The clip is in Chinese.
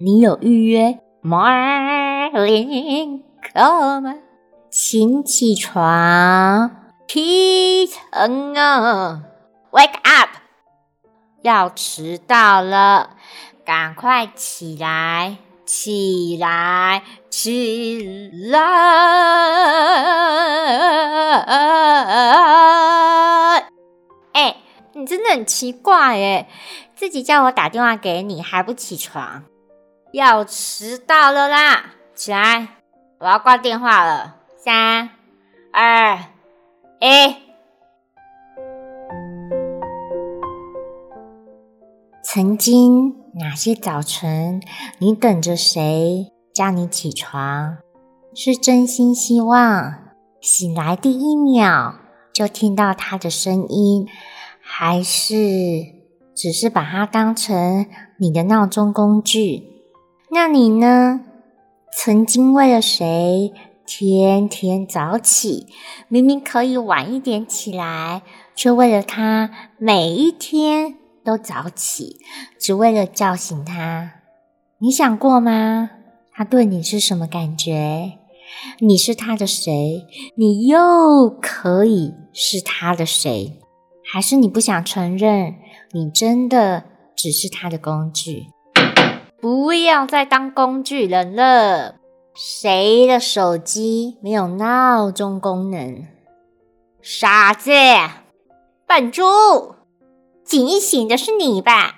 你有预约 Morning Call 吗？请起床，起床啊！Wake up，要迟到了，赶快起来，起来，起来！哎，你真的很奇怪哎。自己叫我打电话给你还不起床，要迟到了啦！起来，我要挂电话了。三、二、一。曾经哪些早晨，你等着谁叫你起床？是真心希望醒来第一秒就听到他的声音，还是？只是把它当成你的闹钟工具，那你呢？曾经为了谁天天早起？明明可以晚一点起来，却为了他每一天都早起，只为了叫醒他。你想过吗？他对你是什么感觉？你是他的谁？你又可以是他的谁？还是你不想承认？你真的只是他的工具，不要再当工具人了。谁的手机没有闹钟功能？傻子，笨猪，警醒的是你吧？